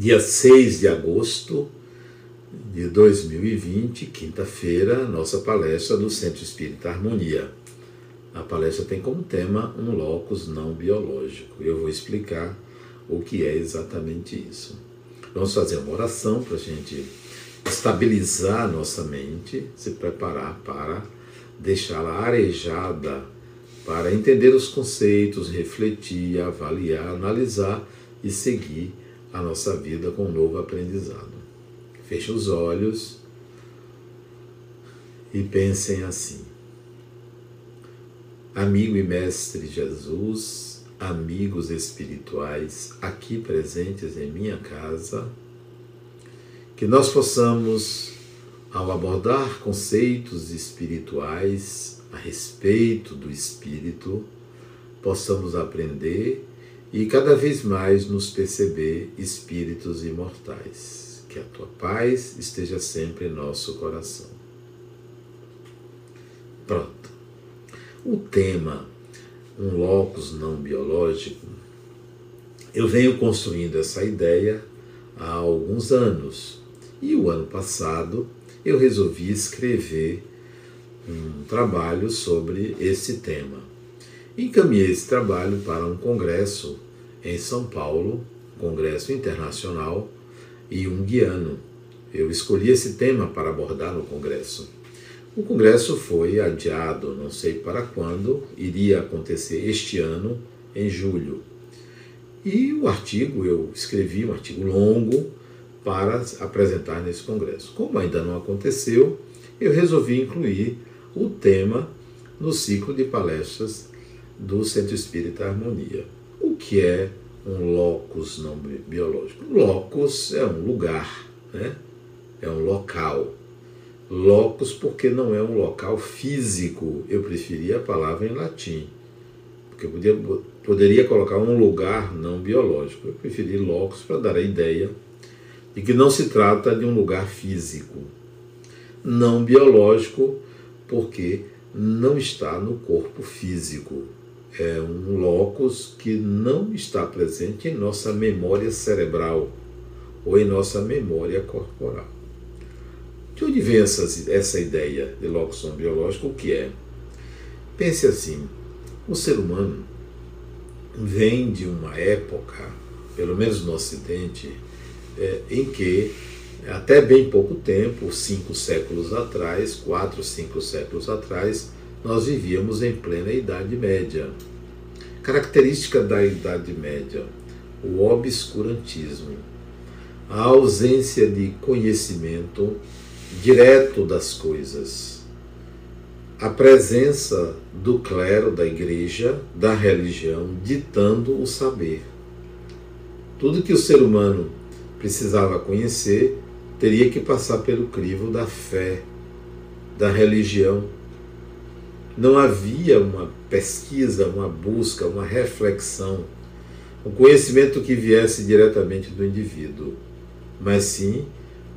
dia 6 de agosto de 2020, quinta-feira, nossa palestra do Centro Espírita Harmonia. A palestra tem como tema um locus não biológico. Eu vou explicar o que é exatamente isso. Vamos fazer uma oração para a gente estabilizar a nossa mente, se preparar para deixá-la arejada, para entender os conceitos, refletir, avaliar, analisar e seguir a nossa vida com um novo aprendizado. Feche os olhos e pensem assim. Amigo e Mestre Jesus, amigos espirituais aqui presentes em minha casa, que nós possamos, ao abordar conceitos espirituais a respeito do espírito, possamos aprender e cada vez mais nos perceber espíritos imortais. Que a tua paz esteja sempre em nosso coração. Pronto. O tema, um locus não biológico, eu venho construindo essa ideia há alguns anos e o ano passado eu resolvi escrever um trabalho sobre esse tema. Encaminhei esse trabalho para um congresso em São Paulo, congresso internacional e um guiano. Eu escolhi esse tema para abordar no congresso. O congresso foi adiado, não sei para quando, iria acontecer este ano, em julho. E o artigo, eu escrevi um artigo longo, para apresentar nesse congresso. Como ainda não aconteceu, eu resolvi incluir o tema no ciclo de palestras do Centro Espírita Harmonia. O que é um locus não biológico? Locus é um lugar, né? é um local. Locus porque não é um local físico. Eu preferia a palavra em latim, porque eu podia, poderia colocar um lugar não biológico. Eu preferi locus para dar a ideia e que não se trata de um lugar físico, não biológico, porque não está no corpo físico. É um locus que não está presente em nossa memória cerebral ou em nossa memória corporal. De onde vem essa, essa ideia de locus biológico? O que é? Pense assim: o ser humano vem de uma época, pelo menos no Ocidente, é, em que até bem pouco tempo, cinco séculos atrás, quatro, cinco séculos atrás, nós vivíamos em plena Idade Média. Característica da Idade Média: o obscurantismo, a ausência de conhecimento direto das coisas, a presença do clero, da igreja, da religião, ditando o saber. Tudo que o ser humano precisava conhecer, teria que passar pelo crivo da fé, da religião. Não havia uma pesquisa, uma busca, uma reflexão, um conhecimento que viesse diretamente do indivíduo, mas sim,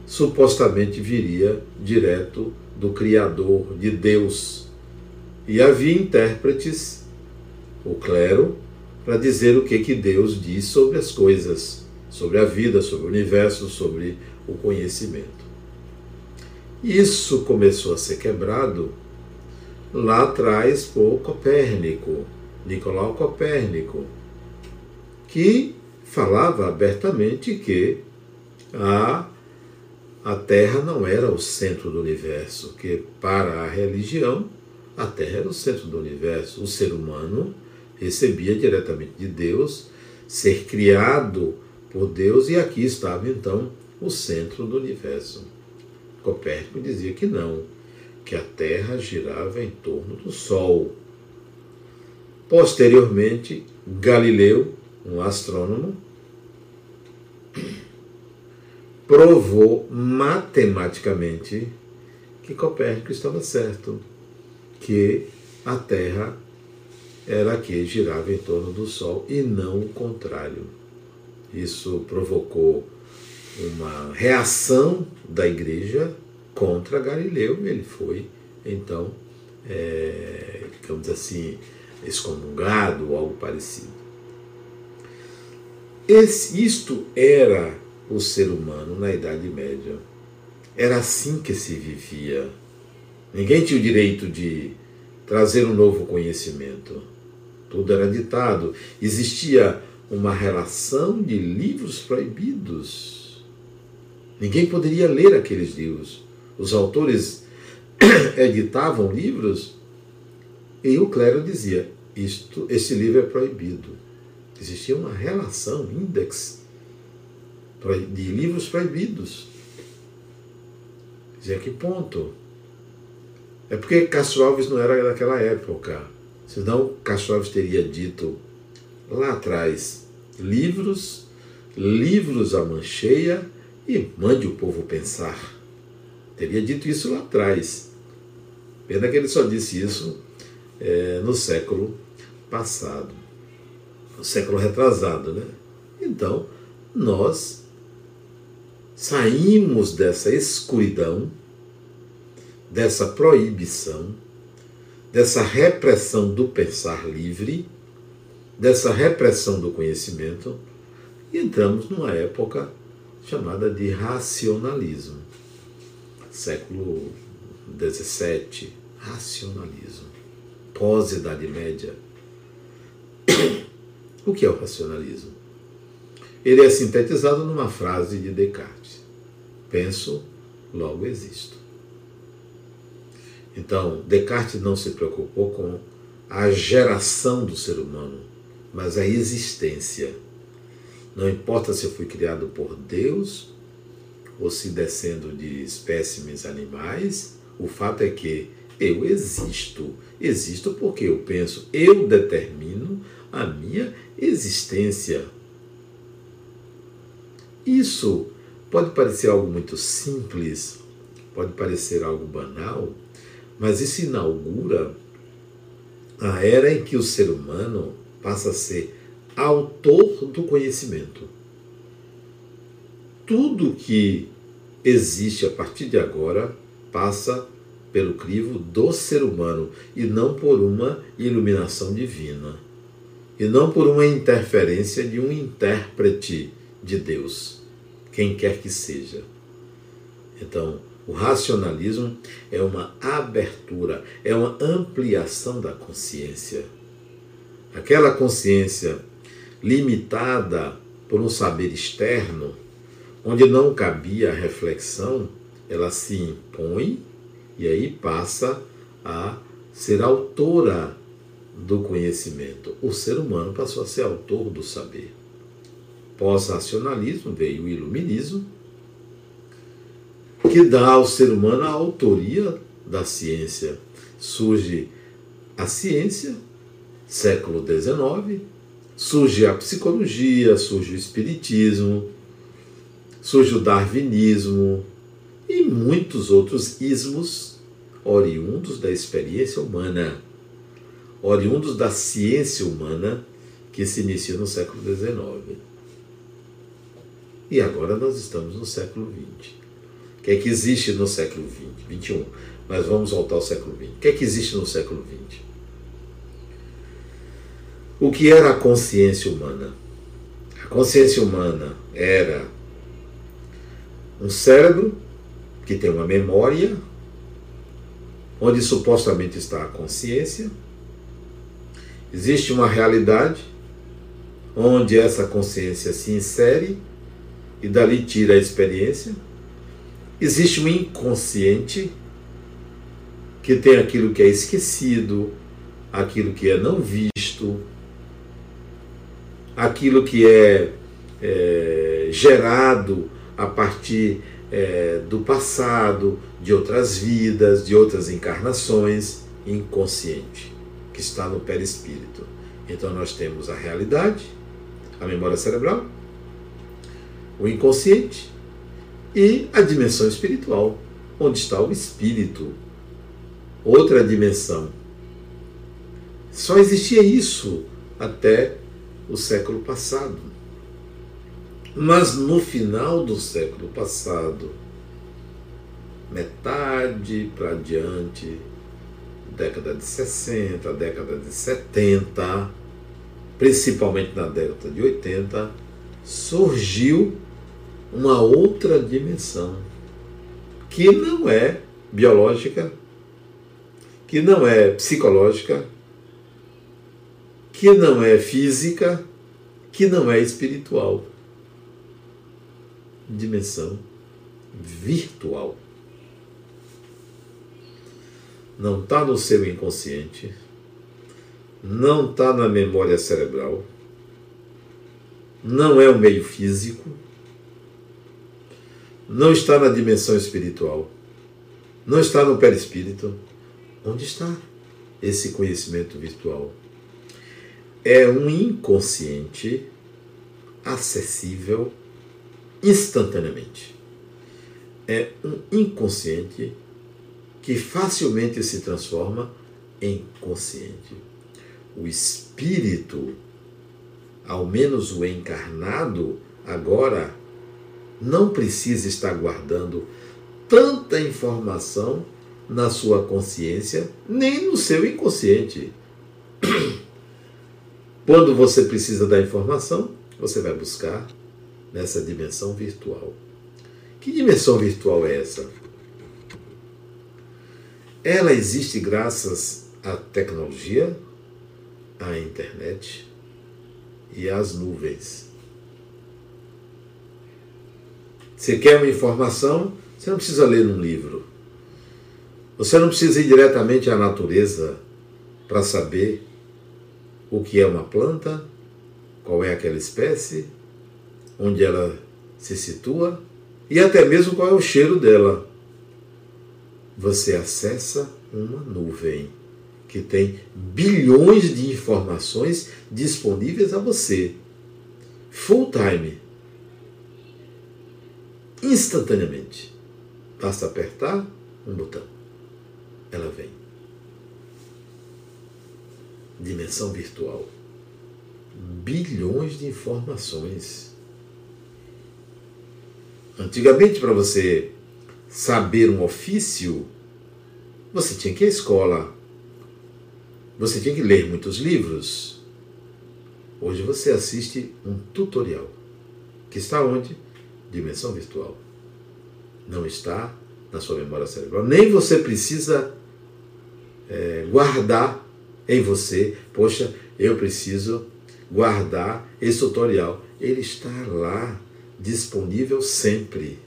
supostamente viria direto do Criador, de Deus. E havia intérpretes, o clero, para dizer o que, que Deus diz sobre as coisas sobre a vida, sobre o universo, sobre o conhecimento. Isso começou a ser quebrado lá atrás por Copérnico, Nicolau Copérnico, que falava abertamente que a, a Terra não era o centro do universo, que para a religião a Terra era o centro do universo. O ser humano recebia diretamente de Deus, ser criado por Deus, e aqui estava então o centro do universo. Copérnico dizia que não, que a Terra girava em torno do Sol. Posteriormente, Galileu, um astrônomo, provou matematicamente que Copérnico estava certo, que a Terra era que girava em torno do Sol e não o contrário. Isso provocou uma reação da igreja contra Galileu ele foi, então, é, digamos assim, excomungado ou algo parecido. Esse, isto era o ser humano na Idade Média. Era assim que se vivia. Ninguém tinha o direito de trazer um novo conhecimento. Tudo era ditado. Existia uma relação de livros proibidos. Ninguém poderia ler aqueles livros. Os autores editavam livros e o clero dizia: isto, esse livro é proibido. Existia uma relação, índex de livros proibidos. Dizia que ponto? É porque Castro Alves não era daquela época. Senão Castro Alves teria dito lá atrás: livros, livros a mancheia e mande o povo pensar. Teria dito isso lá atrás. Pena que ele só disse isso é, no século passado, no século retrasado, né? Então, nós saímos dessa escuridão, dessa proibição, dessa repressão do pensar livre, dessa repressão do conhecimento, e entramos numa época chamada de racionalismo. Século XVII, racionalismo. Pós-Idade Média. O que é o racionalismo? Ele é sintetizado numa frase de Descartes: Penso, logo existo. Então, Descartes não se preocupou com a geração do ser humano, mas a existência. Não importa se eu fui criado por Deus ou se descendo de espécimes animais, o fato é que eu existo. Existo porque eu penso, eu determino a minha existência. Isso pode parecer algo muito simples, pode parecer algo banal, mas isso inaugura a era em que o ser humano passa a ser autor do conhecimento. Tudo que existe a partir de agora passa pelo crivo do ser humano e não por uma iluminação divina, e não por uma interferência de um intérprete de Deus, quem quer que seja. Então, o racionalismo é uma abertura, é uma ampliação da consciência. Aquela consciência limitada por um saber externo, onde não cabia a reflexão, ela se impõe e aí passa a ser autora do conhecimento. O ser humano passou a ser autor do saber. Pós-racionalismo veio o iluminismo, que dá ao ser humano a autoria da ciência. Surge a ciência, século XIX, surge a psicologia, surge o espiritismo, surge o darwinismo, e muitos outros ismos oriundos da experiência humana, oriundos da ciência humana que se inicia no século XIX. E agora nós estamos no século XX. O que é que existe no século XX? XXI. Mas vamos voltar ao século XX. O que é que existe no século XX? O que era a consciência humana? A consciência humana era um cérebro que tem uma memória, onde supostamente está a consciência. Existe uma realidade onde essa consciência se insere e dali tira a experiência. Existe um inconsciente que tem aquilo que é esquecido, aquilo que é não visto, aquilo que é, é gerado a partir é, do passado, de outras vidas, de outras encarnações, inconsciente, que está no perispírito. Então nós temos a realidade, a memória cerebral, o inconsciente e a dimensão espiritual, onde está o espírito, outra dimensão. Só existia isso até o século passado. Mas no final do século passado, metade para diante, década de 60, década de 70, principalmente na década de 80, surgiu uma outra dimensão que não é biológica, que não é psicológica, que não é física, que não é espiritual. Dimensão virtual. Não está no seu inconsciente, não está na memória cerebral, não é o meio físico, não está na dimensão espiritual, não está no perispírito. Onde está esse conhecimento virtual? É um inconsciente acessível instantaneamente. É um inconsciente que facilmente se transforma em consciente. O espírito, ao menos o encarnado, agora não precisa estar guardando tanta informação na sua consciência, nem no seu inconsciente. Quando você precisa da informação, você vai buscar nessa dimensão virtual. Que dimensão virtual é essa? Ela existe graças à tecnologia, à internet e às nuvens. Você quer uma informação? Você não precisa ler num livro. Você não precisa ir diretamente à natureza para saber o que é uma planta, qual é aquela espécie, onde ela se situa e até mesmo qual é o cheiro dela. Você acessa uma nuvem que tem bilhões de informações disponíveis a você. Full time instantaneamente. Basta apertar um botão. Ela vem. Dimensão virtual. Bilhões de informações. Antigamente, para você saber um ofício, você tinha que ir à escola. Você tinha que ler muitos livros. Hoje você assiste um tutorial. Que está onde? dimensão virtual. Não está na sua memória cerebral. Nem você precisa é, guardar em você, poxa, eu preciso guardar esse tutorial. Ele está lá, disponível sempre.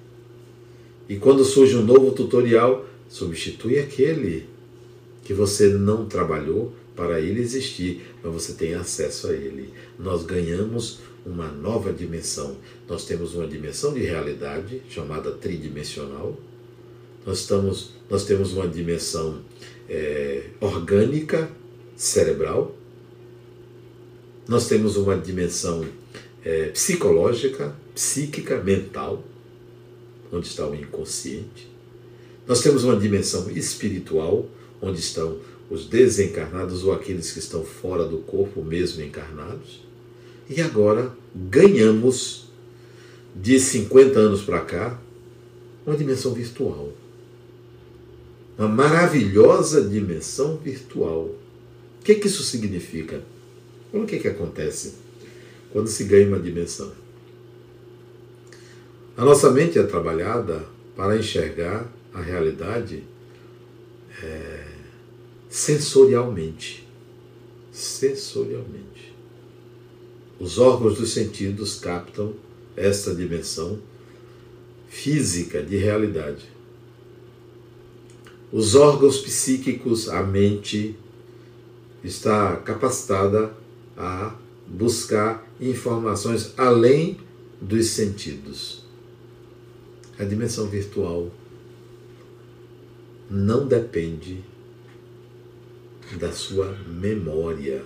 E quando surge um novo tutorial, substitui aquele que você não trabalhou para ele existir, mas você tem acesso a ele. Nós ganhamos uma nova dimensão. Nós temos uma dimensão de realidade chamada tridimensional. Nós, estamos, nós temos uma dimensão é, orgânica, cerebral. Nós temos uma dimensão é, psicológica, psíquica, mental, onde está o inconsciente. Nós temos uma dimensão espiritual, onde estão os desencarnados ou aqueles que estão fora do corpo, mesmo encarnados. E agora ganhamos, de 50 anos para cá, uma dimensão virtual. Uma maravilhosa dimensão virtual. O que, que isso significa? Olha o que, que acontece quando se ganha uma dimensão. A nossa mente é trabalhada para enxergar a realidade é, sensorialmente. Sensorialmente. Os órgãos dos sentidos captam esta dimensão física de realidade. Os órgãos psíquicos, a mente, está capacitada a buscar informações além dos sentidos. A dimensão virtual não depende da sua memória.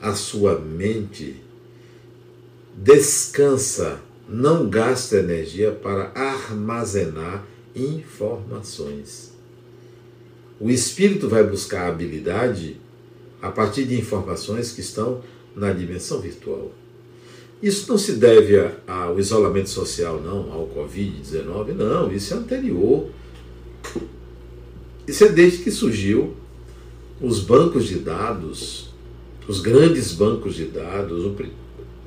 A sua mente descansa, não gasta energia para armazenar informações. O espírito vai buscar habilidade a partir de informações que estão na dimensão virtual. Isso não se deve ao isolamento social, não, ao Covid-19, não, isso é anterior. Isso é desde que surgiu os bancos de dados, os grandes bancos de dados, o,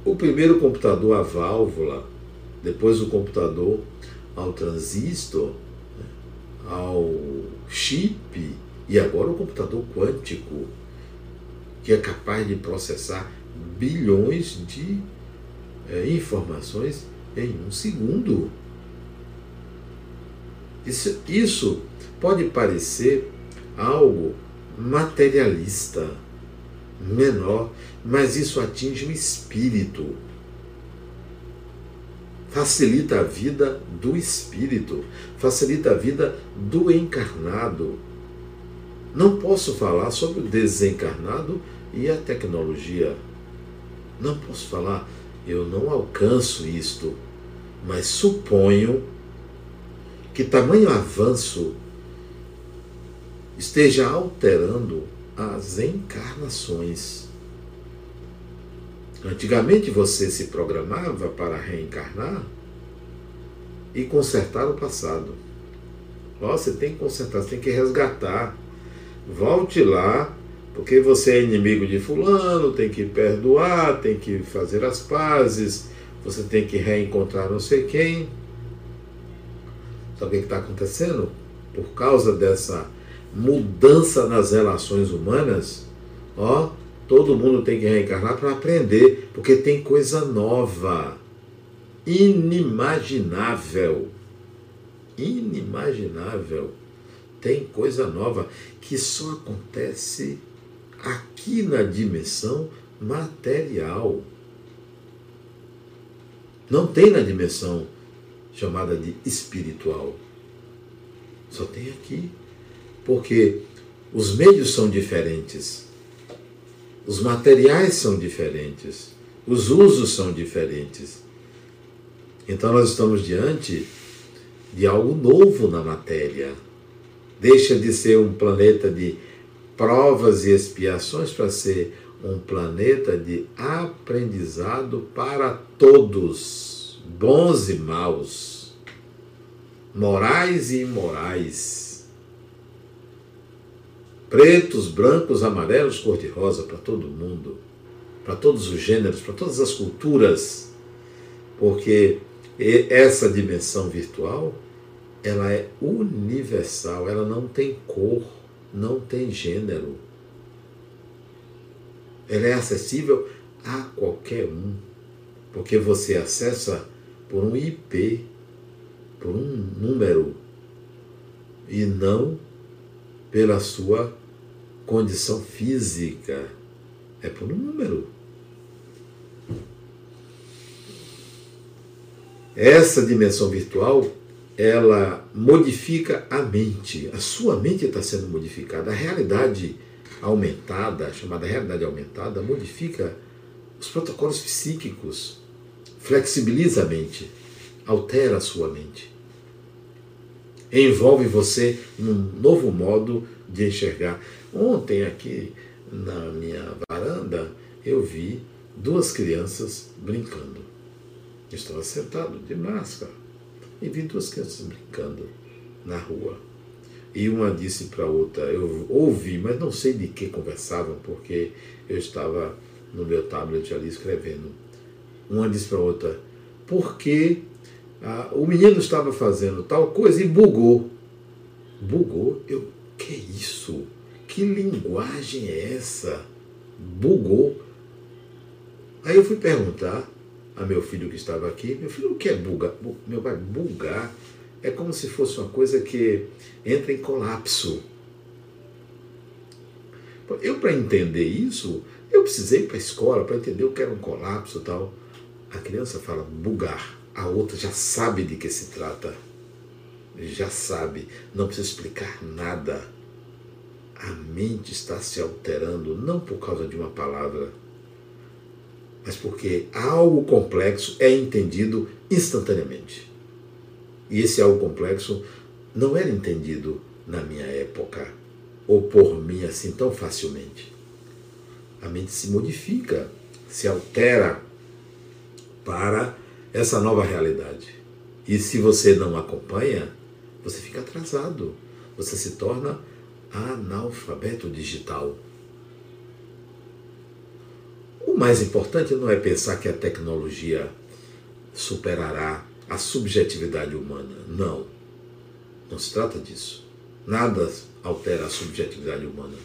o primeiro computador a válvula, depois do computador ao transistor, né, ao chip e agora o computador quântico, que é capaz de processar bilhões de é, informações em um segundo. Isso, isso pode parecer algo materialista, menor, mas isso atinge o espírito. Facilita a vida do espírito, facilita a vida do encarnado. Não posso falar sobre o desencarnado e a tecnologia. Não posso falar, eu não alcanço isto, mas suponho que tamanho avanço esteja alterando as encarnações. Antigamente você se programava para reencarnar e consertar o passado. Ó, você tem que consertar, você tem que resgatar. Volte lá, porque você é inimigo de fulano, tem que perdoar, tem que fazer as pazes, você tem que reencontrar não sei quem. Sabe o que está acontecendo? Por causa dessa mudança nas relações humanas, ó, todo mundo tem que reencarnar para aprender, porque tem coisa nova, inimaginável. Inimaginável. Tem coisa nova que só acontece aqui na dimensão material. Não tem na dimensão chamada de espiritual. Só tem aqui porque os meios são diferentes, os materiais são diferentes, os usos são diferentes. Então nós estamos diante de algo novo na matéria. Deixa de ser um planeta de provas e expiações para ser um planeta de aprendizado para todos, bons e maus, morais e imorais. Pretos, brancos, amarelos, cor-de-rosa para todo mundo, para todos os gêneros, para todas as culturas, porque essa dimensão virtual ela é universal, ela não tem cor, não tem gênero. Ela é acessível a qualquer um, porque você acessa por um IP, por um número, e não pela sua condição física, é por um número. Essa dimensão virtual, ela modifica a mente. A sua mente está sendo modificada. A realidade aumentada, chamada realidade aumentada, modifica os protocolos psíquicos, flexibiliza a mente, altera a sua mente. Envolve você num novo modo de enxergar. Ontem, aqui na minha varanda, eu vi duas crianças brincando. Estava sentado de máscara e vi duas crianças brincando na rua. E uma disse para a outra, eu ouvi, mas não sei de que conversavam, porque eu estava no meu tablet ali escrevendo. Uma disse para a outra, porque ah, o menino estava fazendo tal coisa e bugou. Bugou? Eu, que isso? Que linguagem é essa? Bugou. Aí eu fui perguntar a meu filho que estava aqui, meu filho, o que é bugar? Meu pai, bugar é como se fosse uma coisa que entra em colapso. Eu, para entender isso, eu precisei ir para a escola para entender o que era um colapso e tal. A criança fala bugar, a outra já sabe de que se trata. Já sabe, não precisa explicar nada a mente está se alterando não por causa de uma palavra, mas porque algo complexo é entendido instantaneamente. E esse algo complexo não era entendido na minha época, ou por mim assim tão facilmente. A mente se modifica, se altera para essa nova realidade. E se você não acompanha, você fica atrasado. Você se torna analfabeto digital. O mais importante não é pensar que a tecnologia superará a subjetividade humana. Não. Não se trata disso. Nada altera a subjetividade humana.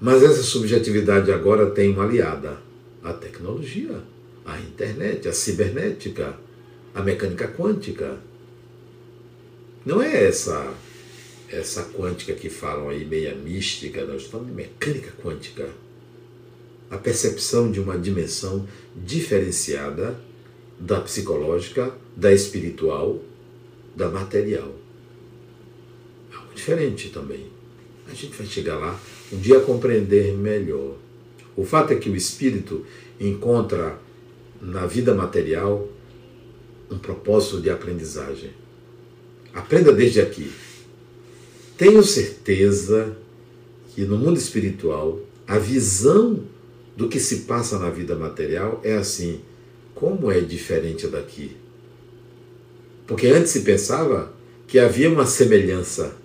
Mas essa subjetividade agora tem uma aliada: a tecnologia, a internet, a cibernética, a mecânica quântica. Não é essa essa quântica que falam aí, meia mística, nós estamos de mecânica quântica. A percepção de uma dimensão diferenciada da psicológica, da espiritual, da material. Algo diferente também. A gente vai chegar lá um dia a compreender melhor. O fato é que o espírito encontra na vida material um propósito de aprendizagem. Aprenda desde aqui. Tenho certeza que no mundo espiritual a visão do que se passa na vida material é assim: como é diferente daqui? Porque antes se pensava que havia uma semelhança.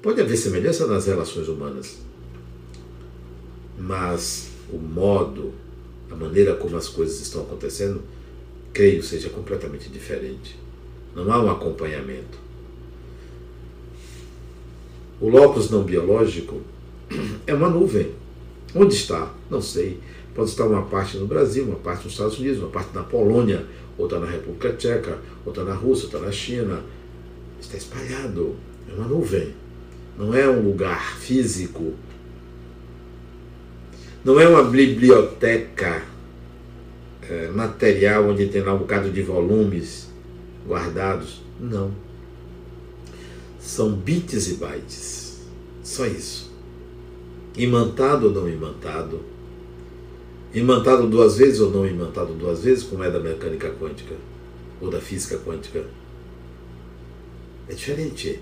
Pode haver semelhança nas relações humanas, mas o modo, a maneira como as coisas estão acontecendo, creio seja completamente diferente. Não há um acompanhamento. O locus não biológico é uma nuvem. Onde está? Não sei. Pode estar uma parte no Brasil, uma parte nos Estados Unidos, uma parte na Polônia, outra na República Tcheca, outra na Rússia, outra na China. Está espalhado. É uma nuvem. Não é um lugar físico. Não é uma biblioteca é, material onde tem lá um bocado de volumes guardados. Não são bits e bytes. Só isso. Imantado ou não imantado. Imantado duas vezes ou não imantado duas vezes, como é da mecânica quântica ou da física quântica. É diferente.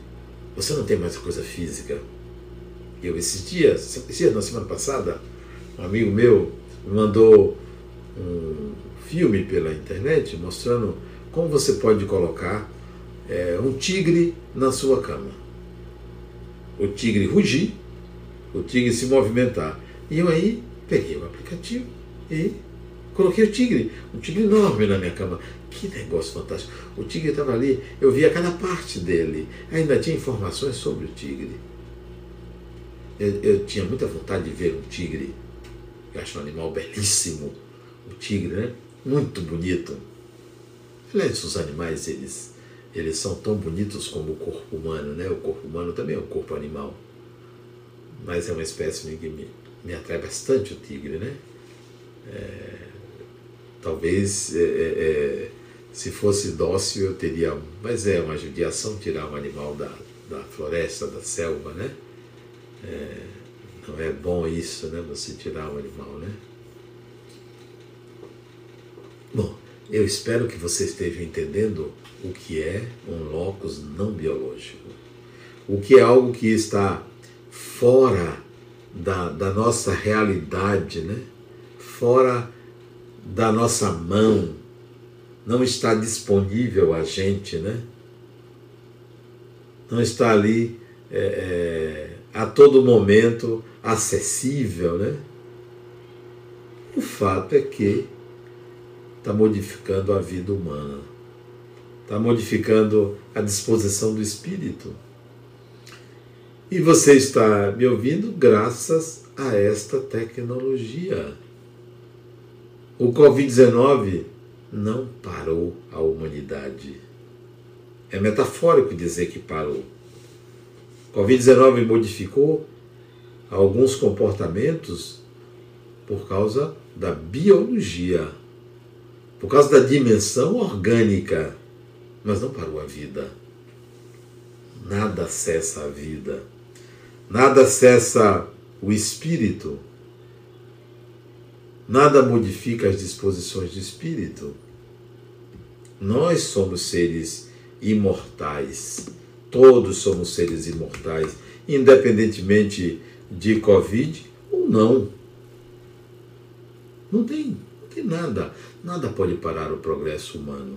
Você não tem mais coisa física. Eu, esses dias, esses dias, na semana passada, um amigo meu me mandou um filme pela internet mostrando como você pode colocar é, um tigre na sua cama. O tigre rugir, o tigre se movimentar. E eu aí peguei o aplicativo e coloquei o tigre, um tigre enorme na minha cama. Que negócio fantástico. O tigre estava ali, eu via cada parte dele. Ainda tinha informações sobre o tigre. Eu, eu, tinha muita vontade de ver um tigre. Eu acho um animal belíssimo. O tigre, né? Muito bonito. Aliás, os animais, eles eles são tão bonitos como o corpo humano, né? O corpo humano também é um corpo animal. Mas é uma espécie que me, me atrai bastante o tigre, né? É, talvez é, é, é, se fosse dócil eu teria. Mas é uma judiação tirar um animal da, da floresta, da selva, né? É, não é bom isso, né? Você tirar um animal, né? Bom, eu espero que você esteja entendendo o que é um locus não biológico. O que é algo que está fora da, da nossa realidade, né? fora da nossa mão, não está disponível a gente, né? não está ali é, é, a todo momento acessível. Né? O fato é que está modificando a vida humana está modificando a disposição do espírito. E você está me ouvindo graças a esta tecnologia. O Covid-19 não parou a humanidade. É metafórico dizer que parou. O Covid-19 modificou alguns comportamentos por causa da biologia, por causa da dimensão orgânica mas não parou a vida. Nada cessa a vida. Nada cessa o espírito. Nada modifica as disposições do espírito. Nós somos seres imortais. Todos somos seres imortais, independentemente de Covid ou não. Não tem, não tem nada. Nada pode parar o progresso humano.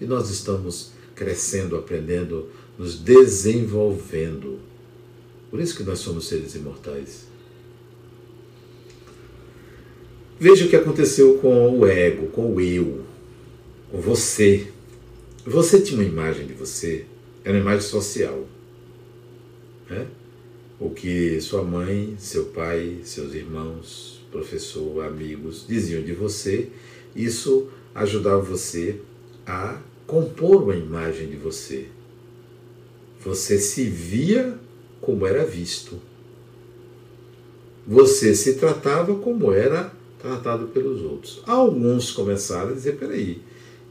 E nós estamos crescendo, aprendendo, nos desenvolvendo. Por isso que nós somos seres imortais. Veja o que aconteceu com o ego, com o eu, com você. você tinha uma imagem de você, era uma imagem social. Né? O que sua mãe, seu pai, seus irmãos, professor, amigos diziam de você, isso ajudava você a compor uma imagem de você. Você se via como era visto. Você se tratava como era tratado pelos outros. Alguns começaram a dizer: peraí,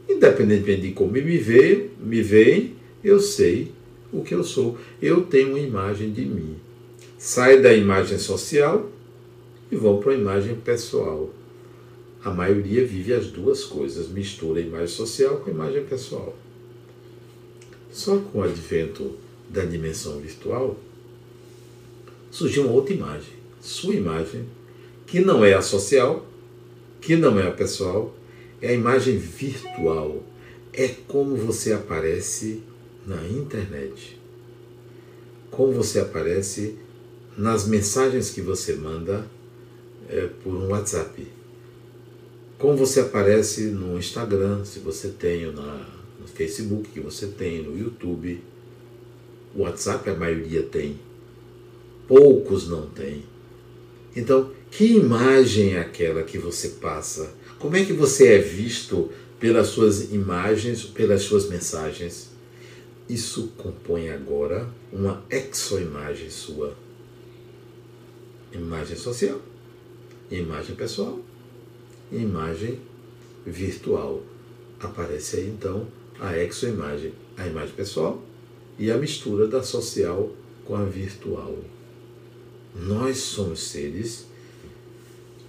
independentemente de como me veem, me veem, eu sei o que eu sou. Eu tenho uma imagem de mim. Sai da imagem social e vão para a imagem pessoal. A maioria vive as duas coisas, mistura a imagem social com a imagem pessoal. Só com o advento da dimensão virtual, surgiu uma outra imagem, sua imagem, que não é a social, que não é a pessoal, é a imagem virtual. É como você aparece na internet. Como você aparece nas mensagens que você manda é, por um WhatsApp como você aparece no Instagram, se você tem, na, no Facebook que você tem, no YouTube. O WhatsApp a maioria tem. Poucos não têm. Então, que imagem é aquela que você passa? Como é que você é visto pelas suas imagens, pelas suas mensagens? Isso compõe agora uma exoimagem sua. Imagem social, imagem pessoal imagem virtual. Aparece aí então a exoimagem, a imagem pessoal e a mistura da social com a virtual. Nós somos seres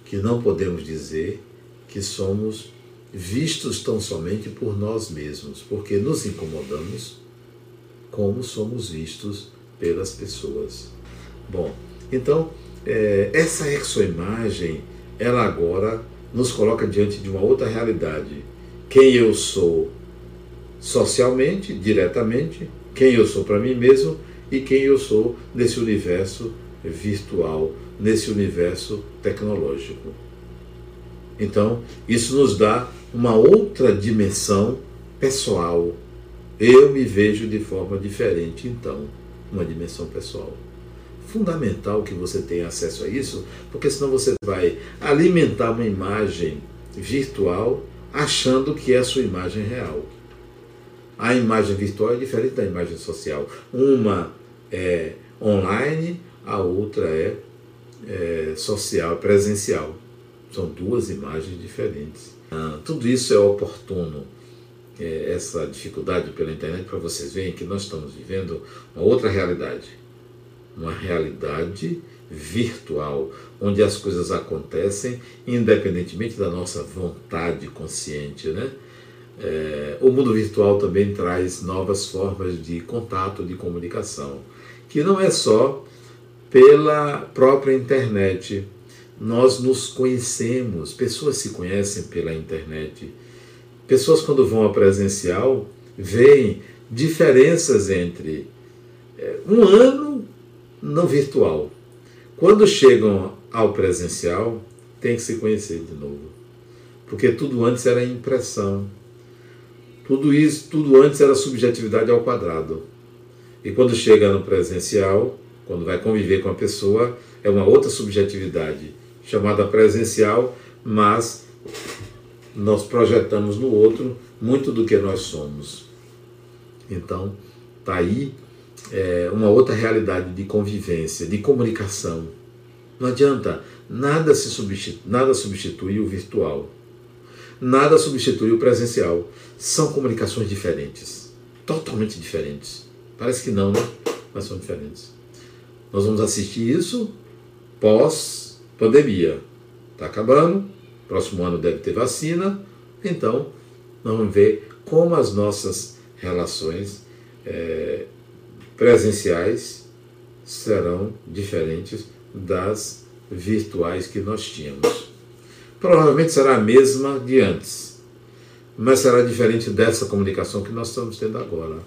que não podemos dizer que somos vistos tão somente por nós mesmos, porque nos incomodamos como somos vistos pelas pessoas. Bom, então, é, essa exoimagem, ela agora nos coloca diante de uma outra realidade. Quem eu sou socialmente, diretamente, quem eu sou para mim mesmo e quem eu sou nesse universo virtual, nesse universo tecnológico. Então, isso nos dá uma outra dimensão pessoal. Eu me vejo de forma diferente, então, uma dimensão pessoal fundamental que você tenha acesso a isso, porque senão você vai alimentar uma imagem virtual achando que é a sua imagem real. A imagem virtual é diferente da imagem social. Uma é online, a outra é, é social, presencial. São duas imagens diferentes. Ah, tudo isso é oportuno, é, essa dificuldade pela internet, para vocês verem que nós estamos vivendo uma outra realidade uma realidade virtual, onde as coisas acontecem independentemente da nossa vontade consciente. Né? É, o mundo virtual também traz novas formas de contato, de comunicação, que não é só pela própria internet. Nós nos conhecemos, pessoas se conhecem pela internet. Pessoas, quando vão ao presencial, veem diferenças entre é, um ano no virtual. Quando chegam ao presencial, tem que se conhecer de novo. Porque tudo antes era impressão. Tudo isso, tudo antes era subjetividade ao quadrado. E quando chega no presencial, quando vai conviver com a pessoa, é uma outra subjetividade, chamada presencial, mas nós projetamos no outro muito do que nós somos. Então, tá aí é, uma outra realidade de convivência, de comunicação. Não adianta, nada, se substitui, nada substitui o virtual. Nada substitui o presencial. São comunicações diferentes, totalmente diferentes. Parece que não, né? Mas são diferentes. Nós vamos assistir isso pós-pandemia. Está acabando, próximo ano deve ter vacina, então vamos ver como as nossas relações é, presenciais serão diferentes das virtuais que nós tínhamos. Provavelmente será a mesma de antes, mas será diferente dessa comunicação que nós estamos tendo agora.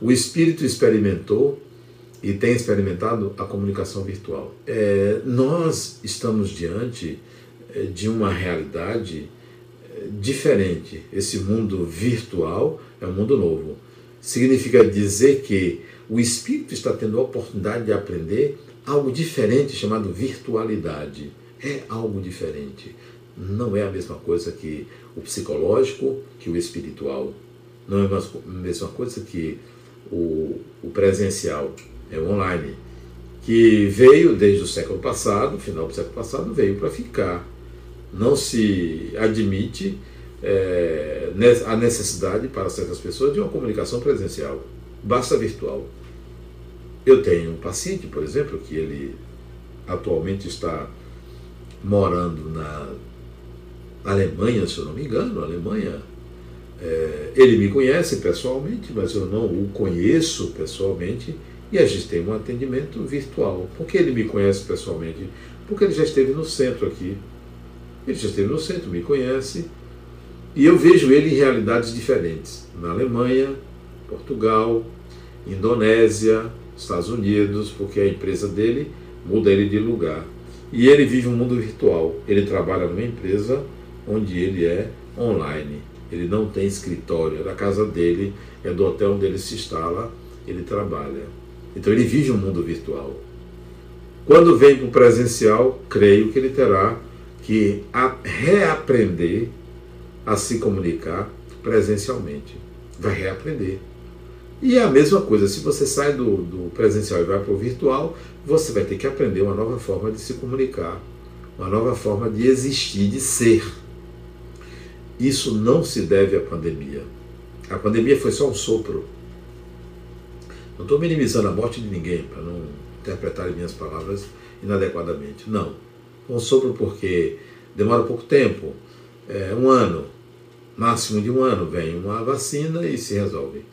O espírito experimentou e tem experimentado a comunicação virtual. É, nós estamos diante é, de uma realidade é, diferente. Esse mundo virtual é um mundo novo. Significa dizer que o espírito está tendo a oportunidade de aprender algo diferente chamado virtualidade. É algo diferente. Não é a mesma coisa que o psicológico, que o espiritual. Não é a mesma coisa que o, o presencial, é online. Que veio desde o século passado, final do século passado, veio para ficar. Não se admite é, a necessidade para certas pessoas de uma comunicação presencial. Basta virtual. Eu tenho um paciente, por exemplo, que ele atualmente está morando na Alemanha, se eu não me engano, Alemanha. É, ele me conhece pessoalmente, mas eu não o conheço pessoalmente e a gente tem um atendimento virtual. Por que ele me conhece pessoalmente? Porque ele já esteve no centro aqui. Ele já esteve no centro, me conhece. E eu vejo ele em realidades diferentes. Na Alemanha, Portugal, Indonésia, Estados Unidos, porque a empresa dele muda ele de lugar. E ele vive um mundo virtual. Ele trabalha numa empresa onde ele é online. Ele não tem escritório, é da casa dele, é do hotel onde ele se instala, ele trabalha. Então ele vive um mundo virtual. Quando vem para o presencial, creio que ele terá que reaprender a se comunicar presencialmente. Vai reaprender. E é a mesma coisa, se você sai do, do presencial e vai para o virtual, você vai ter que aprender uma nova forma de se comunicar, uma nova forma de existir, de ser. Isso não se deve à pandemia. A pandemia foi só um sopro. Não estou minimizando a morte de ninguém, para não interpretar minhas palavras inadequadamente. Não. Um sopro porque demora pouco tempo, é, um ano, máximo de um ano, vem uma vacina e se resolve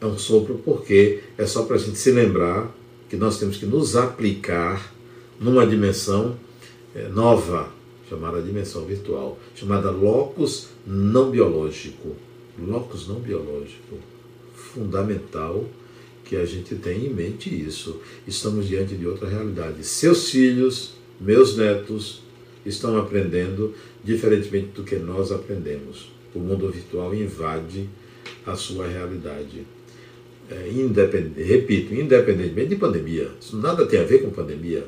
é um sopro porque é só para a gente se lembrar que nós temos que nos aplicar numa dimensão é, nova, chamada dimensão virtual, chamada locus não biológico. Locus não biológico. Fundamental que a gente tenha em mente isso. Estamos diante de outra realidade. Seus filhos, meus netos, estão aprendendo diferentemente do que nós aprendemos. O mundo virtual invade a sua realidade. É, repito, independentemente de pandemia. Isso nada tem a ver com pandemia.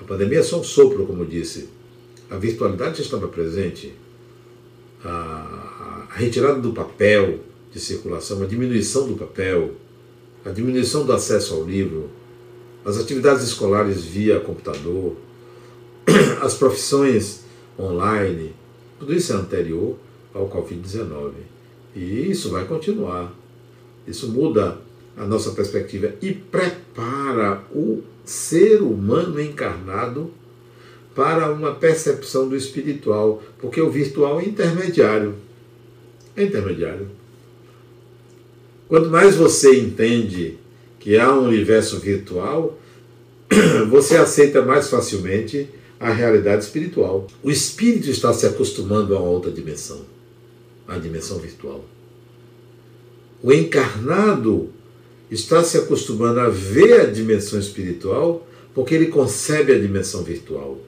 A pandemia é só um sopro, como disse. A virtualidade estava presente. A, a retirada do papel de circulação, a diminuição do papel, a diminuição do acesso ao livro, as atividades escolares via computador, as profissões online, tudo isso é anterior ao Covid-19. E isso vai continuar. Isso muda a nossa perspectiva e prepara o ser humano encarnado para uma percepção do espiritual, porque o virtual é intermediário. É intermediário. Quanto mais você entende que há um universo virtual, você aceita mais facilmente a realidade espiritual. O espírito está se acostumando a uma outra dimensão a dimensão virtual. O encarnado está se acostumando a ver a dimensão espiritual porque ele concebe a dimensão virtual.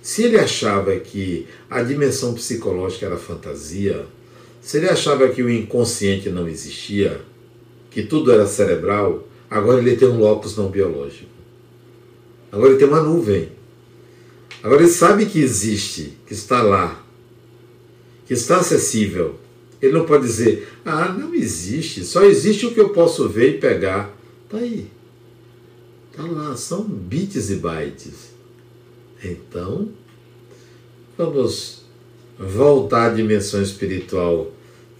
Se ele achava que a dimensão psicológica era fantasia, se ele achava que o inconsciente não existia, que tudo era cerebral, agora ele tem um locus não biológico. Agora ele tem uma nuvem. Agora ele sabe que existe, que está lá, que está acessível. Ele não pode dizer, ah, não existe, só existe o que eu posso ver e pegar. Está aí. Está lá, são bits e bytes. Então, vamos voltar à dimensão espiritual.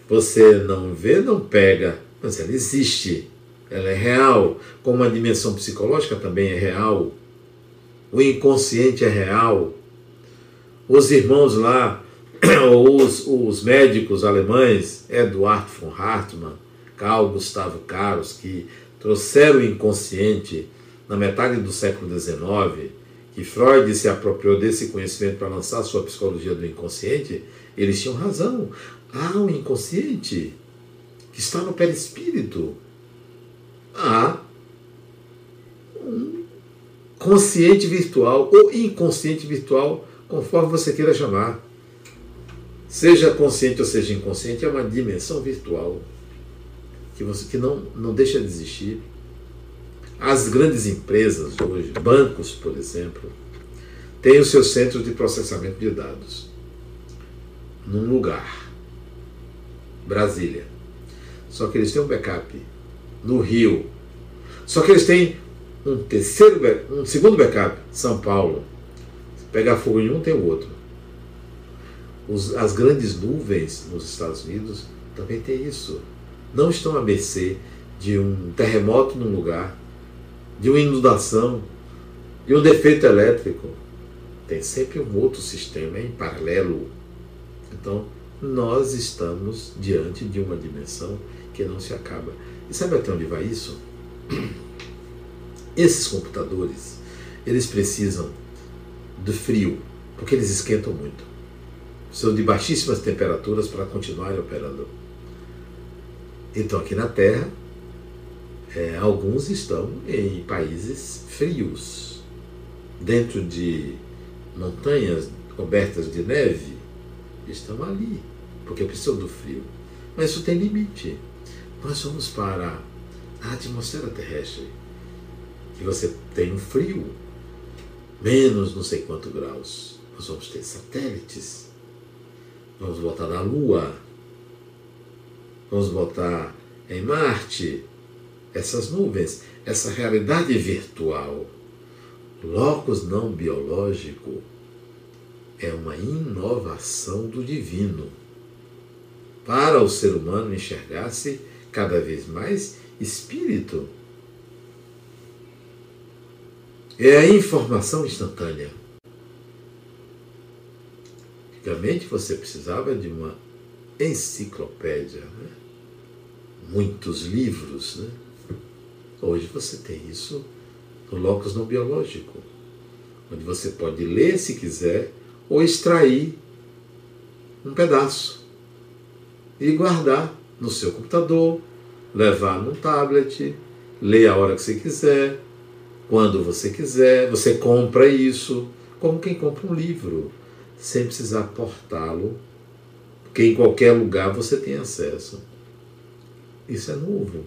Você não vê, não pega, mas ela existe. Ela é real. Como a dimensão psicológica também é real. O inconsciente é real. Os irmãos lá os, os médicos alemães, Eduard von Hartmann, Carl Gustavo Caros, que trouxeram o inconsciente na metade do século XIX, que Freud se apropriou desse conhecimento para lançar sua psicologia do inconsciente, eles tinham razão. Há um inconsciente que está no perispírito. Há um consciente virtual ou inconsciente virtual, conforme você queira chamar. seja consciente ou seja inconsciente, é uma dimensão virtual que, você, que não, não deixa de existir. As grandes empresas hoje, bancos, por exemplo, têm os seus centros de processamento de dados num lugar, Brasília. Só que eles têm um backup no Rio. Só que eles têm um terceiro, um segundo backup, São Paulo. Se pegar fogo em um, tem o outro. Os, as grandes nuvens nos Estados Unidos também tem isso. Não estão à mercê de um terremoto num lugar, de uma inundação, de um defeito elétrico. Tem sempre um outro sistema em paralelo. Então, nós estamos diante de uma dimensão que não se acaba. E sabe até onde vai isso? Esses computadores, eles precisam do frio, porque eles esquentam muito. São de baixíssimas temperaturas para continuarem operando. Então, aqui na Terra, é, alguns estão em países frios, dentro de montanhas cobertas de neve, estão ali, porque precisam do frio. Mas isso tem limite. Nós vamos para a atmosfera terrestre, que você tem um frio, menos não sei quanto graus. Nós vamos ter satélites, vamos botar na Lua, vamos botar em Marte essas nuvens, essa realidade virtual. Locus não biológico é uma inovação do divino para o ser humano enxergar-se cada vez mais espírito. É a informação instantânea. Antigamente você precisava de uma enciclopédia, né? muitos livros. Né? Hoje você tem isso no locus não biológico, onde você pode ler se quiser ou extrair um pedaço e guardar no seu computador, levar no tablet, ler a hora que você quiser, quando você quiser, você compra isso, como quem compra um livro, sem precisar portá-lo, porque em qualquer lugar você tem acesso. Isso é novo.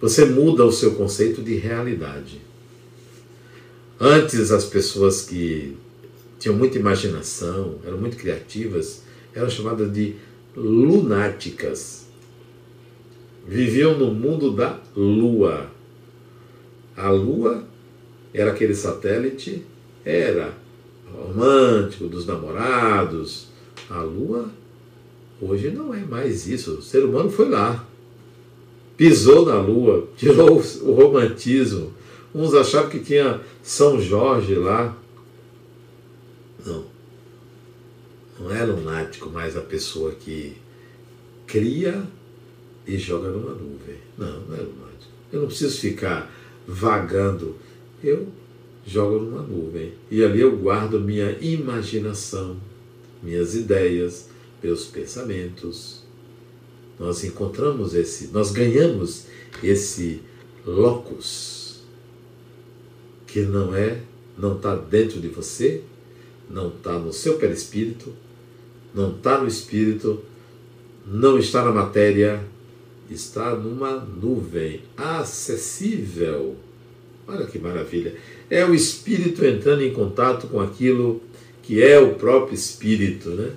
Você muda o seu conceito de realidade. Antes, as pessoas que tinham muita imaginação, eram muito criativas, eram chamadas de lunáticas. Viviam no mundo da Lua. A Lua era aquele satélite, era romântico, dos namorados. A Lua hoje não é mais isso. O ser humano foi lá, pisou na Lua, tirou o romantismo. Uns achavam que tinha São Jorge lá. Não. Não é lunático mais a pessoa que cria e joga numa nuvem. Não, não é lunático. Eu não preciso ficar vagando. Eu jogo numa nuvem. E ali eu guardo minha imaginação, minhas ideias, meus pensamentos. Nós encontramos esse, nós ganhamos esse locus que não é, não está dentro de você, não está no seu perispírito, não está no espírito, não está na matéria, está numa nuvem acessível. Olha que maravilha! É o espírito entrando em contato com aquilo que é o próprio espírito, né?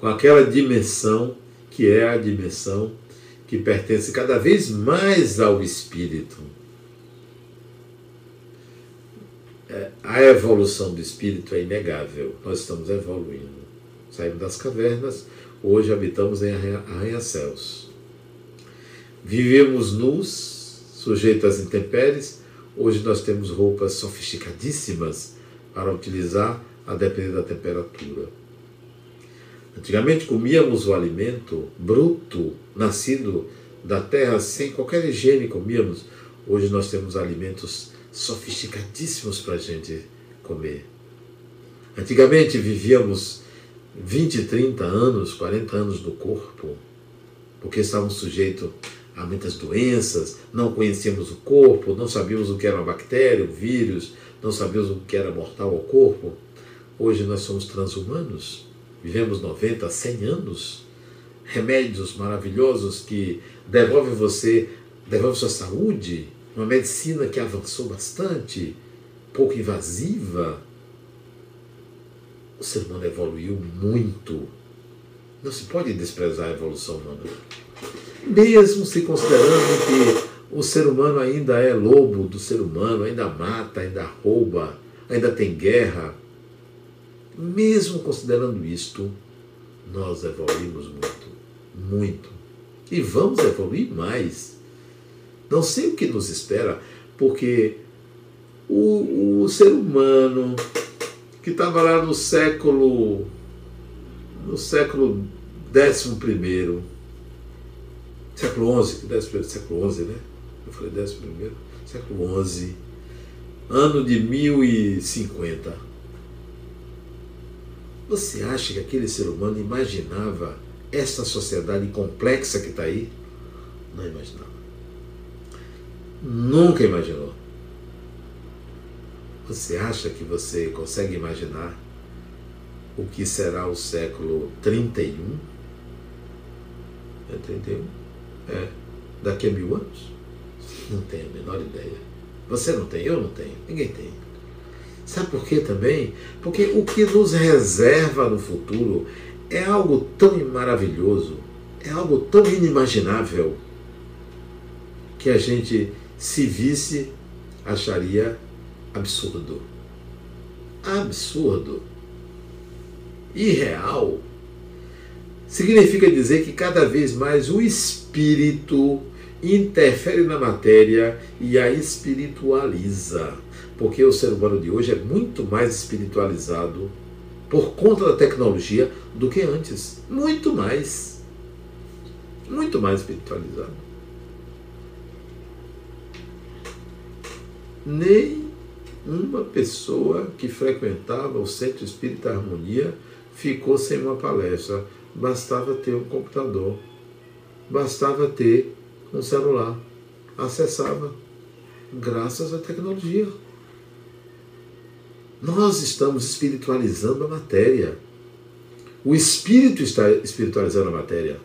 com aquela dimensão que é a dimensão que pertence cada vez mais ao espírito. É, a evolução do espírito é inegável, nós estamos evoluindo. Saímos das cavernas, hoje habitamos em arranha-céus. Vivemos nus, sujeitos às intempéries, hoje nós temos roupas sofisticadíssimas para utilizar a depender da temperatura. Antigamente comíamos o alimento bruto, nascido da terra, sem qualquer higiene comíamos. Hoje nós temos alimentos sofisticadíssimos para a gente comer. Antigamente vivíamos 20, 30 anos, 40 anos no corpo, porque estávamos sujeitos a muitas doenças, não conhecíamos o corpo, não sabíamos o que era uma bactéria, o vírus, não sabíamos o que era mortal ao corpo. Hoje nós somos transhumanos, vivemos 90, 100 anos, remédios maravilhosos que devolvem você, devolvem sua saúde, uma medicina que avançou bastante, pouco invasiva. O ser humano evoluiu muito. Não se pode desprezar a evolução humana. Mesmo se considerando que o ser humano ainda é lobo do ser humano, ainda mata, ainda rouba, ainda tem guerra. Mesmo considerando isto, nós evoluímos muito, muito. E vamos evoluir mais. Não sei o que nos espera, porque o, o ser humano que estava lá no século no século XI, século XI, século XI, né? Eu falei décimo primeiro, século XI, ano de 1050. Você acha que aquele ser humano imaginava esta sociedade complexa que está aí? Não imaginava. Nunca imaginou. Você acha que você consegue imaginar o que será o século 31? É 31? É. Daqui a mil anos? Não tenho a menor ideia. Você não tem, eu não tenho, ninguém tem. Sabe por quê também? Porque o que nos reserva no futuro é algo tão maravilhoso, é algo tão inimaginável, que a gente, se visse, acharia absurdo. Absurdo. Irreal. Significa dizer que cada vez mais o espírito interfere na matéria e a espiritualiza. Porque o ser humano de hoje é muito mais espiritualizado por conta da tecnologia do que antes. Muito mais. Muito mais espiritualizado. Nem uma pessoa que frequentava o Centro Espírita Harmonia ficou sem uma palestra. Bastava ter um computador, bastava ter um celular. Acessava, graças à tecnologia. Nós estamos espiritualizando a matéria. O espírito está espiritualizando a matéria.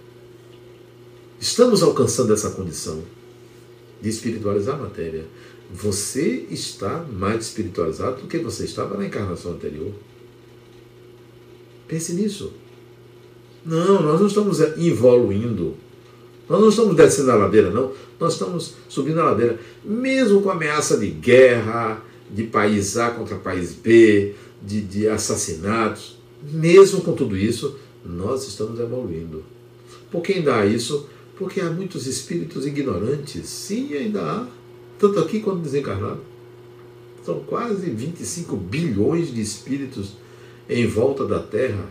Estamos alcançando essa condição de espiritualizar a matéria. Você está mais espiritualizado do que você estava na encarnação anterior. Pense nisso. Não, nós não estamos evoluindo. Nós não estamos descendo a ladeira, não. Nós estamos subindo a ladeira. Mesmo com ameaça de guerra, de país A contra país B, de, de assassinatos, mesmo com tudo isso, nós estamos evoluindo. Por que ainda há isso? Porque há muitos espíritos ignorantes. Sim, ainda há. Tanto aqui quanto desencarnado. São quase 25 bilhões de espíritos em volta da Terra,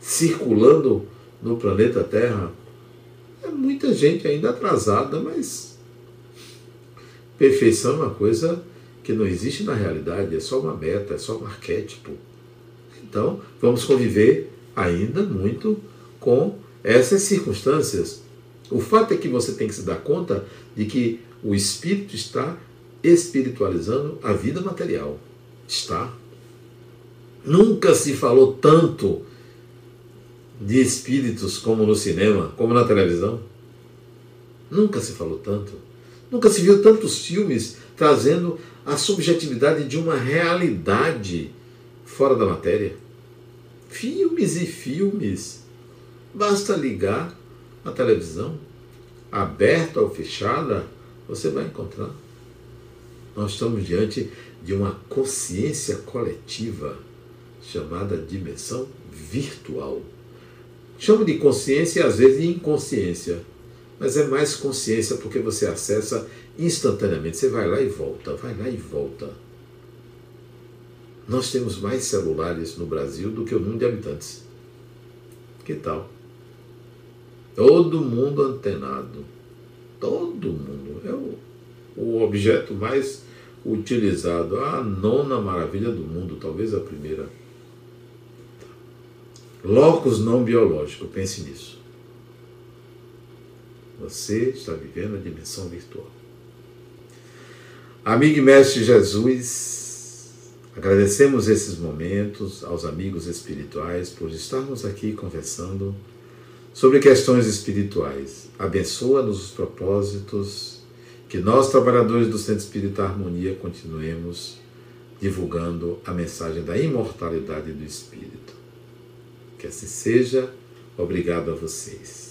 circulando no planeta Terra é muita gente ainda atrasada, mas perfeição é uma coisa que não existe na realidade, é só uma meta, é só um arquétipo. Então, vamos conviver ainda muito com essas circunstâncias. O fato é que você tem que se dar conta de que o espírito está espiritualizando a vida material. Está. Nunca se falou tanto de espíritos como no cinema, como na televisão. Nunca se falou tanto. Nunca se viu tantos filmes trazendo a subjetividade de uma realidade fora da matéria. Filmes e filmes. Basta ligar a televisão, aberta ou fechada, você vai encontrar. Nós estamos diante de uma consciência coletiva chamada dimensão virtual. Chamo de consciência e às vezes de inconsciência, mas é mais consciência porque você acessa instantaneamente. Você vai lá e volta, vai lá e volta. Nós temos mais celulares no Brasil do que o número de habitantes. Que tal? Todo mundo antenado. Todo mundo. É o, o objeto mais utilizado. A nona maravilha do mundo, talvez a primeira. Locus não biológico, pense nisso. Você está vivendo a dimensão virtual. Amigo e mestre Jesus, Agradecemos esses momentos aos amigos espirituais por estarmos aqui conversando sobre questões espirituais. Abençoa-nos os propósitos, que nós, trabalhadores do Centro Espírita Harmonia, continuemos divulgando a mensagem da imortalidade do Espírito. Que assim seja. Obrigado a vocês.